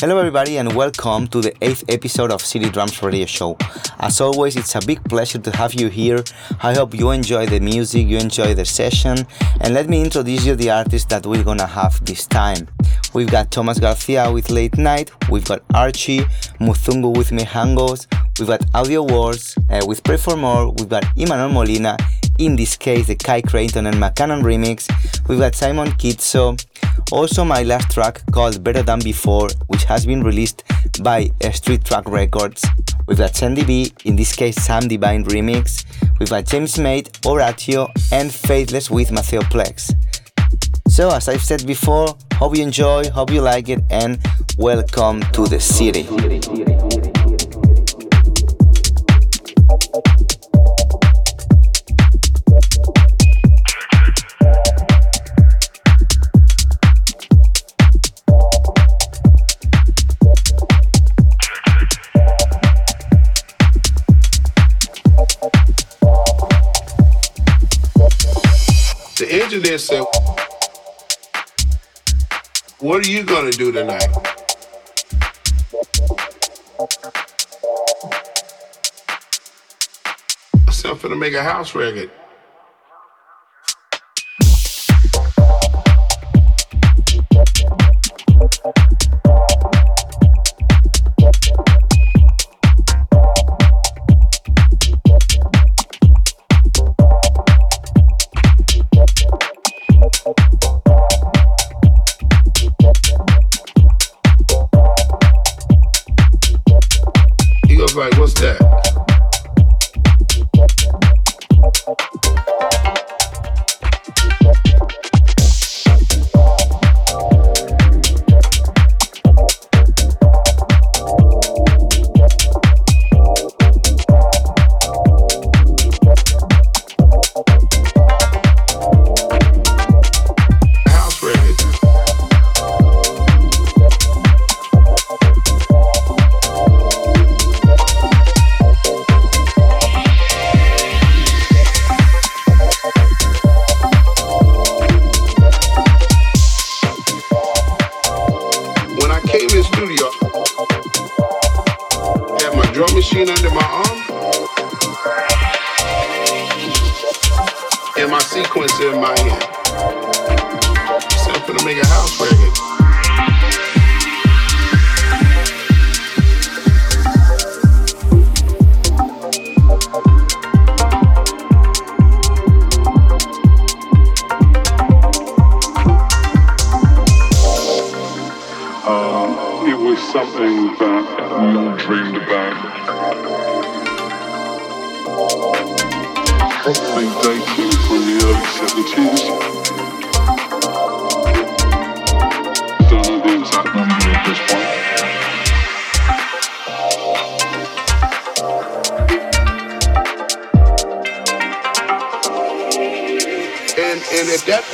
Hello, everybody, and welcome to the eighth episode of City Drums Radio Show. As always, it's a big pleasure to have you here. I hope you enjoy the music, you enjoy the session, and let me introduce you the artists that we're gonna have this time. We've got Thomas Garcia with Late Night, we've got Archie, Muthungu with Mihangos, we've got Audio Wars uh, with Pray for More, we've got Imanol Molina, in this case the Kai Creighton and McCannon remix, we've got Simon Kitso, also, my last track called Better Than Before, which has been released by Street Track Records. We've got Sandy B, in this case Sam Divine remix. We've got James Mate, Oratio, and Faithless with Matteo Plex. So, as I've said before, hope you enjoy, hope you like it, and welcome to the city. Engineer said, What are you going to do tonight? I said, I'm going to make a house record. Like, at that?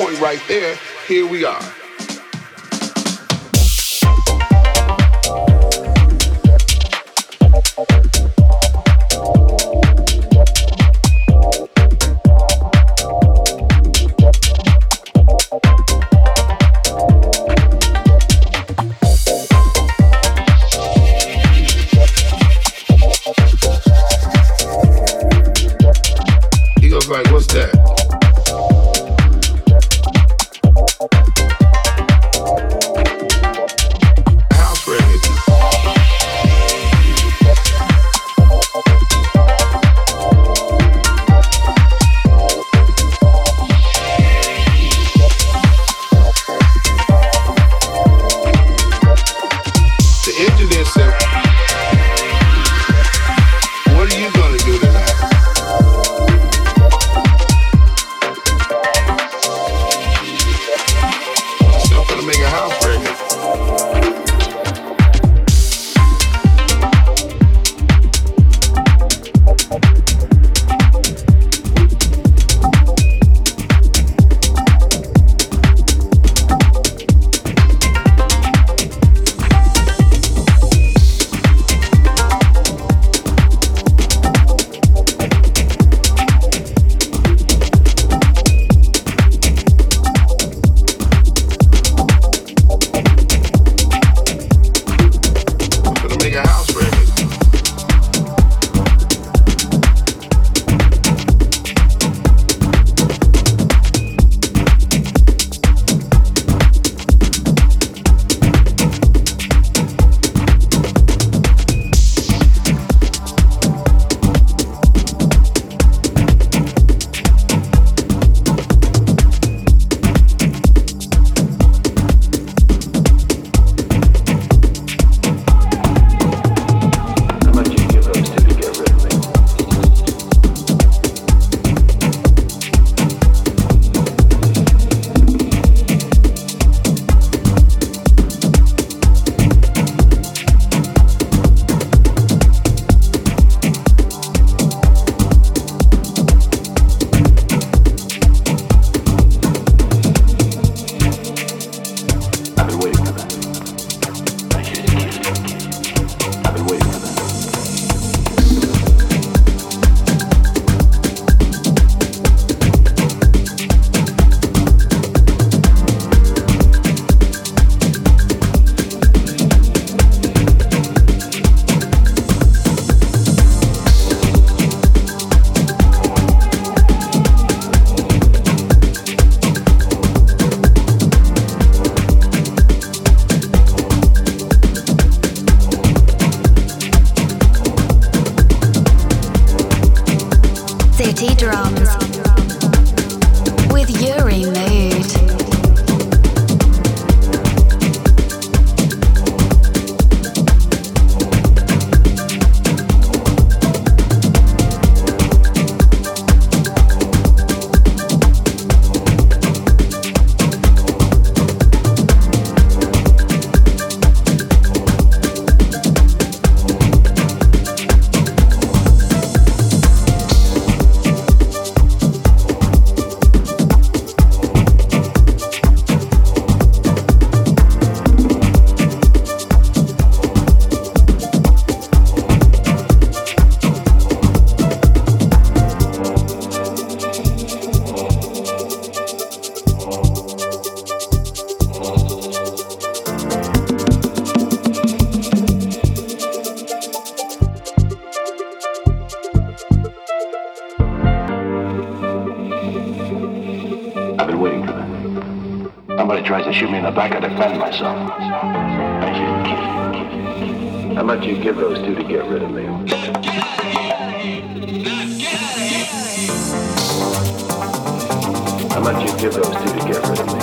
If I could defend myself, I. How much you give those two to get rid of me? How much you give those two to get rid of me?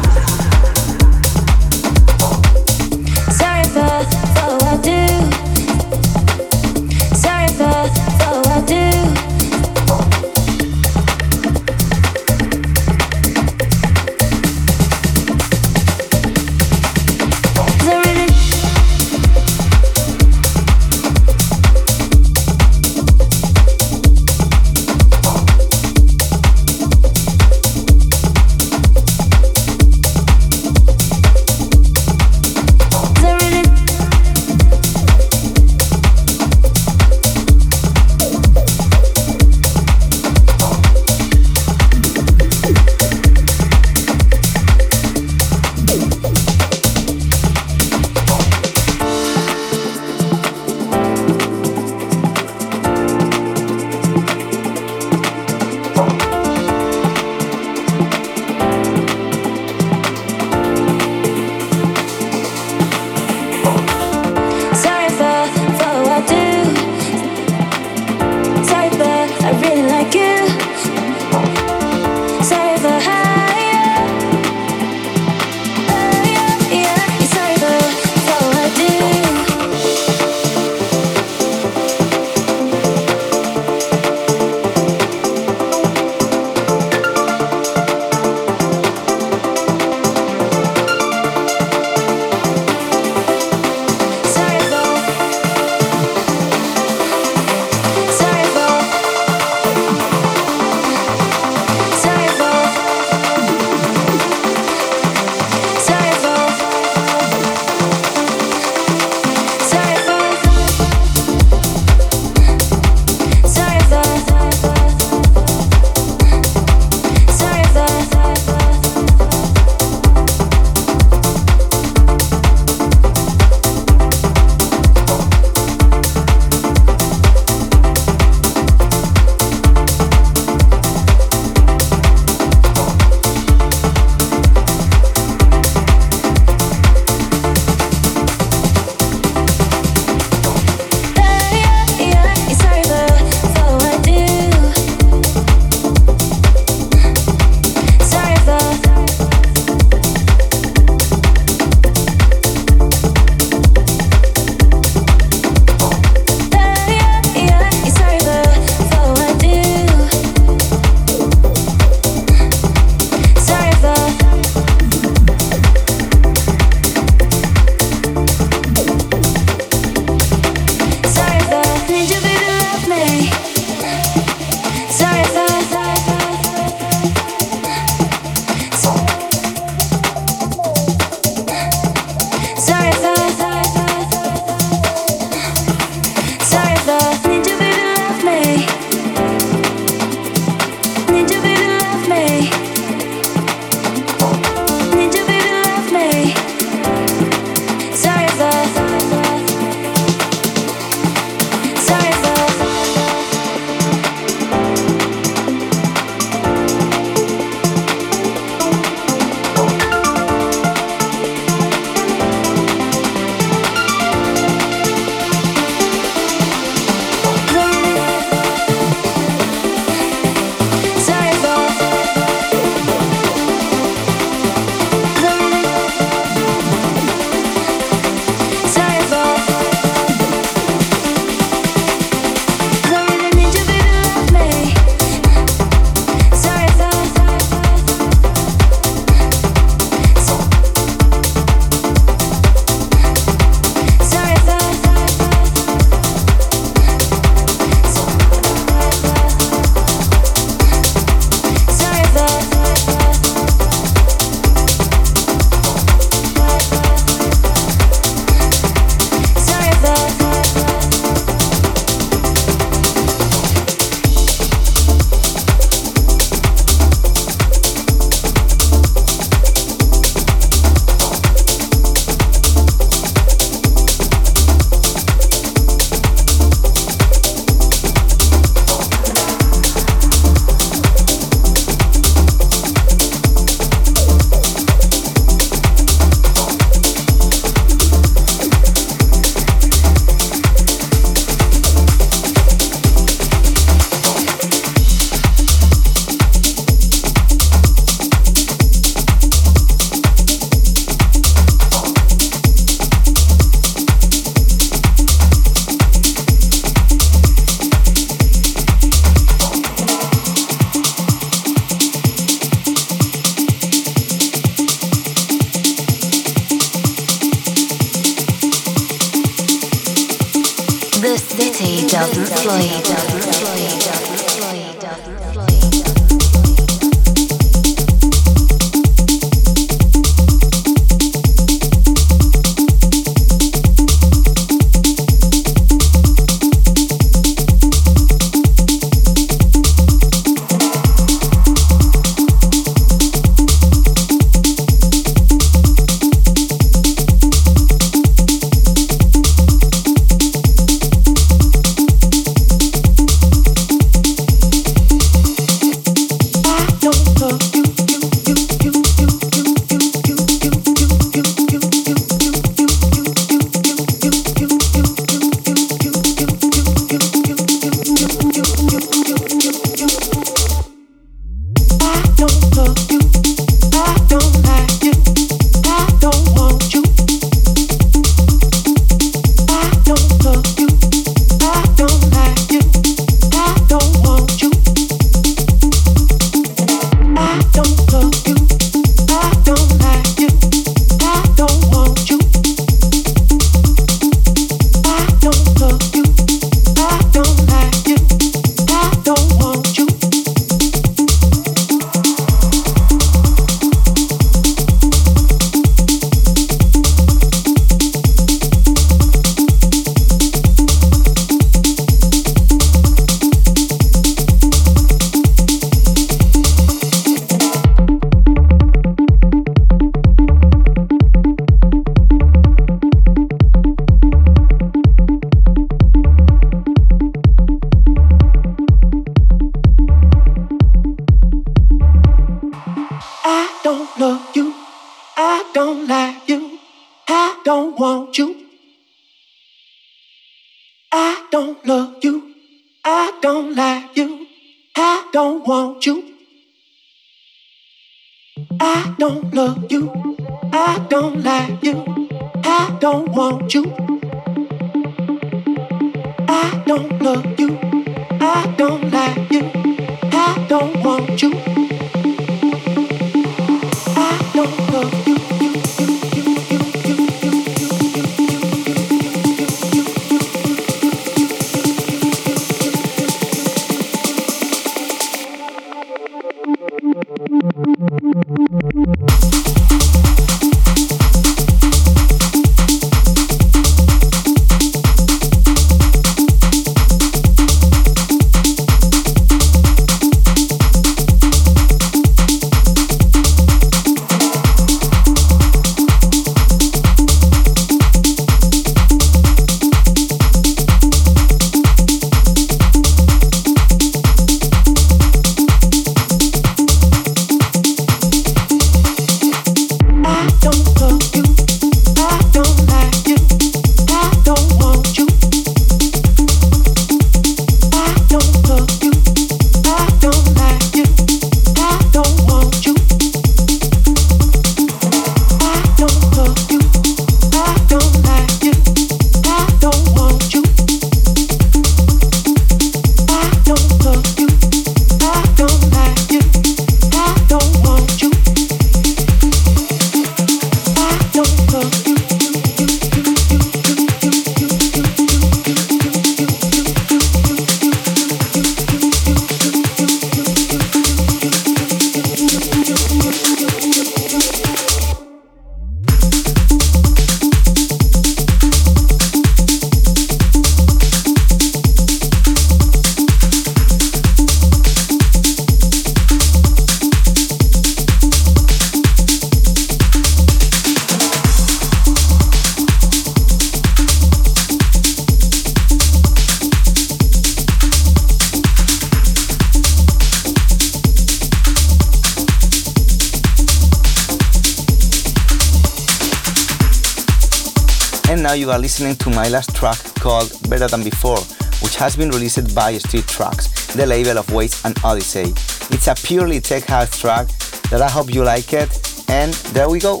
You are listening to my last track called Better Than Before, which has been released by Street Tracks, the label of Waze and Odyssey. It's a purely tech house track that I hope you like it, and there we go.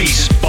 Peace.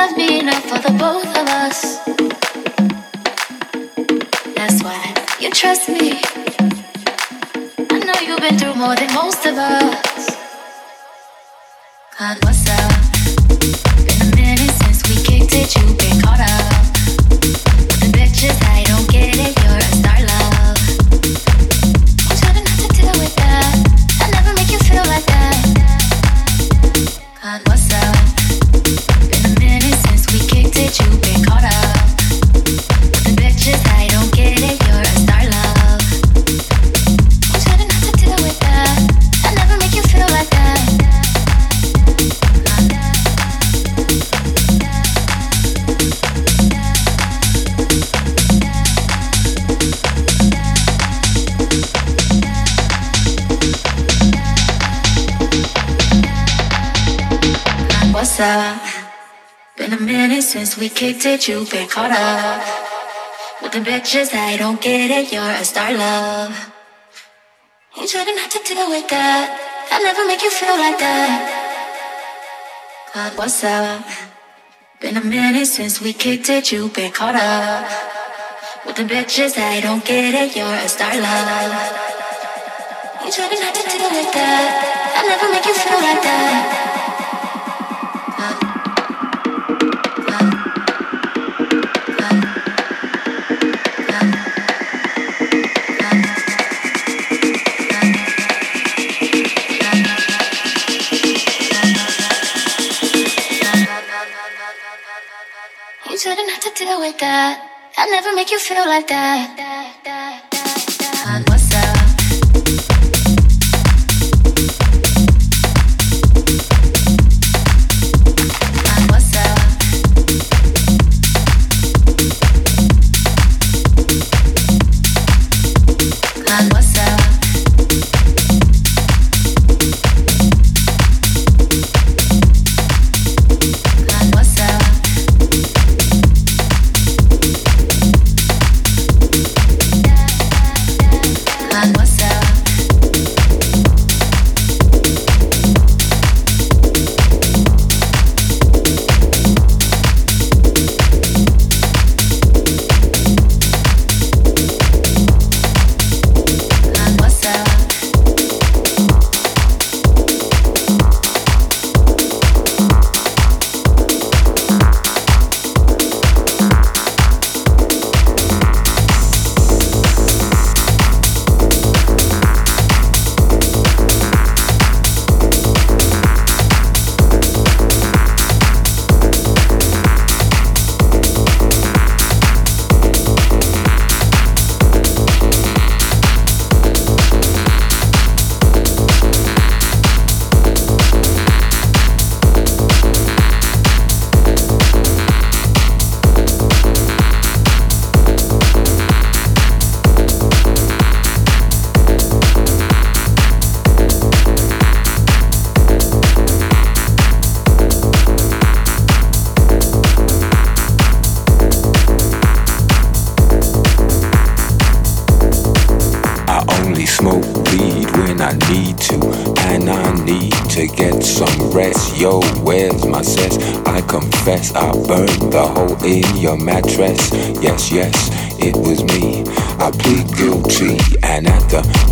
love me enough for the both of us. That's why you trust me. I know you've been through more than most of us. God, what's up? Been a minute since we kicked it, you've been caught up. We kicked it, you've been caught up. With the bitches, I don't get it, you're a star love. You try not to deal with that. I'll never make you feel like that. God, what's up? Been a minute since we kicked it, you've been caught up. With the bitches, I don't get it, you're a star love. You try not to deal with that. I'll never make you feel like that. With that. I'll never make you feel like that.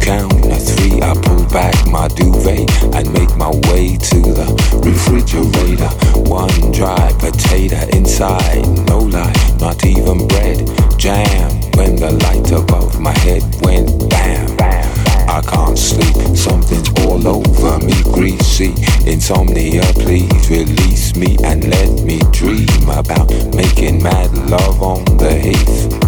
count to three, I pull back my duvet and make my way to the refrigerator. One dry potato inside, no light, not even bread. Jam when the light above my head went bam. I can't sleep, something's all over me, greasy. Insomnia, please release me and let me dream about making mad love on the heath.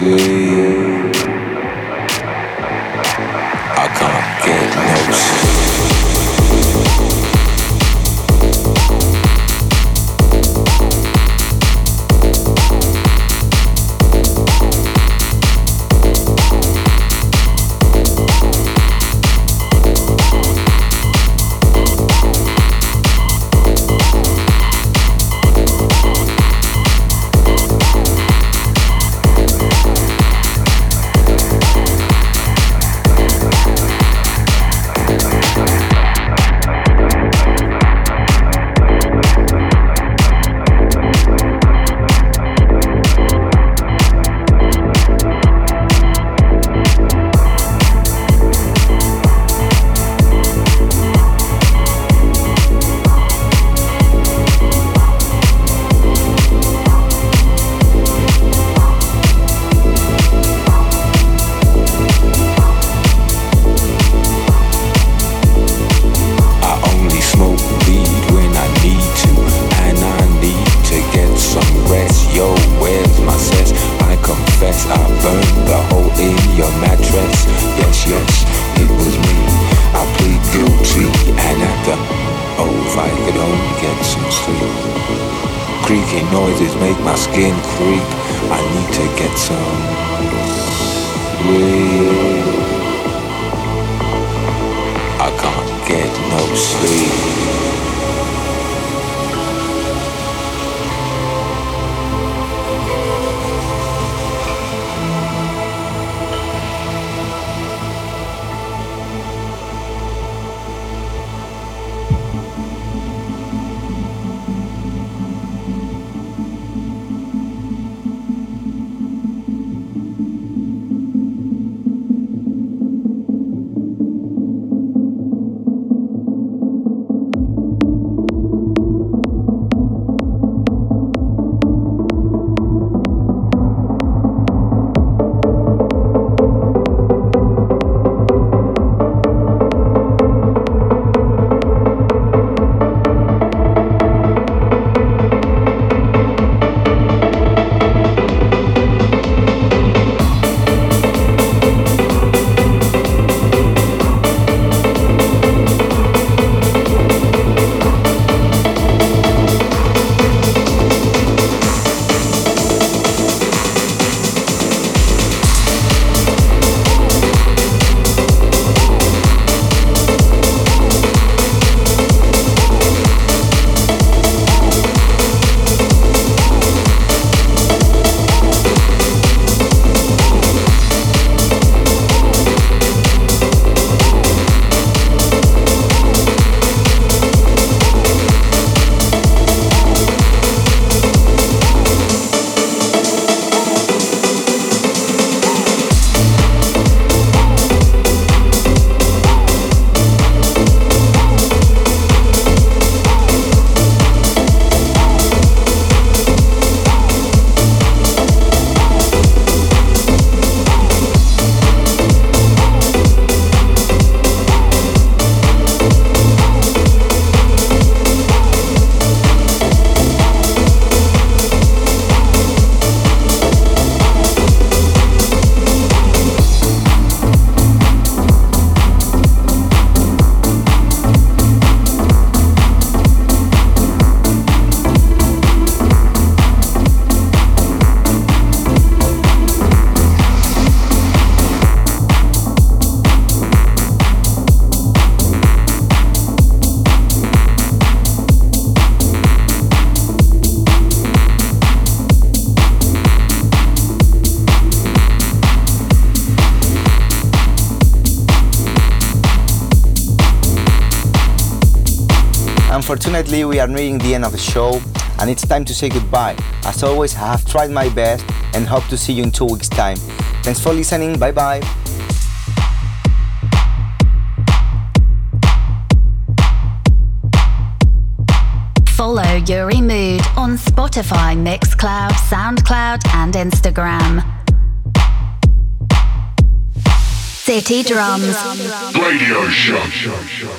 sleep. I can't skin creep. I need to get some sleep. I can't get no sleep. Unfortunately, we are nearing the end of the show and it's time to say goodbye. As always, I have tried my best and hope to see you in two weeks' time. Thanks for listening. Bye bye. Follow Uri Mood on Spotify, Mixcloud, SoundCloud, and Instagram. City Drums. Radio Show.